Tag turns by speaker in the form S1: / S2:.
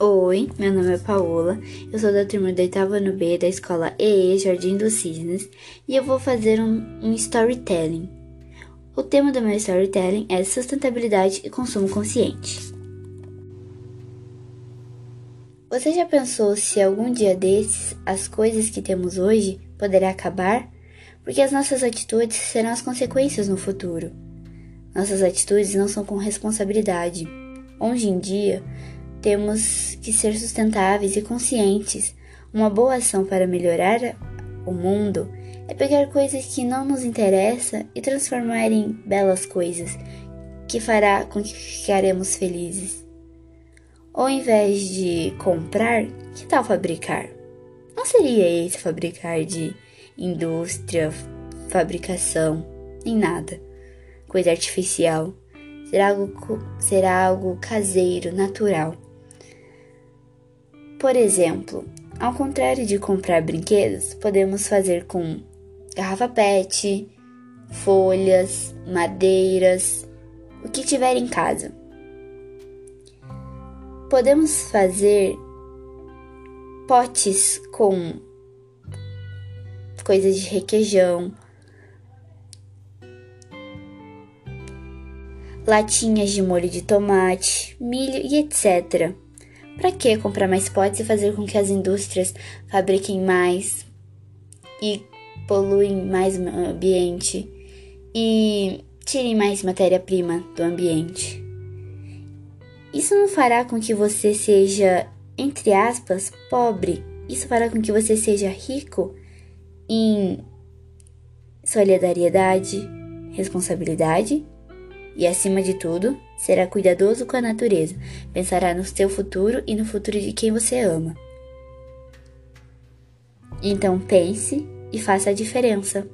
S1: Oi, meu nome é Paola, eu sou da turma da oitava no B da escola EE Jardim dos Cisnes e eu vou fazer um, um storytelling. O tema do meu storytelling é sustentabilidade e consumo consciente. Você já pensou se algum dia desses as coisas que temos hoje poderá acabar? Porque as nossas atitudes serão as consequências no futuro. Nossas atitudes não são com responsabilidade. Hoje em dia, temos que ser sustentáveis e conscientes. Uma boa ação para melhorar o mundo é pegar coisas que não nos interessam e transformar em belas coisas que fará com que ficaremos felizes. Ou ao invés de comprar, que tal fabricar? Não seria esse fabricar de indústria, fabricação, nem nada, coisa artificial. Será algo, será algo caseiro, natural. Por exemplo, ao contrário de comprar brinquedos, podemos fazer com garrafa PET, folhas, madeiras, o que tiver em casa. Podemos fazer potes com coisas de requeijão, latinhas de molho de tomate, milho e etc. Para que comprar mais potes e fazer com que as indústrias fabriquem mais e poluem mais o ambiente e tirem mais matéria-prima do ambiente? Isso não fará com que você seja, entre aspas, pobre. Isso fará com que você seja rico em solidariedade, responsabilidade e, acima de tudo, será cuidadoso com a natureza, pensará no seu futuro e no futuro de quem você ama. Então pense e faça a diferença.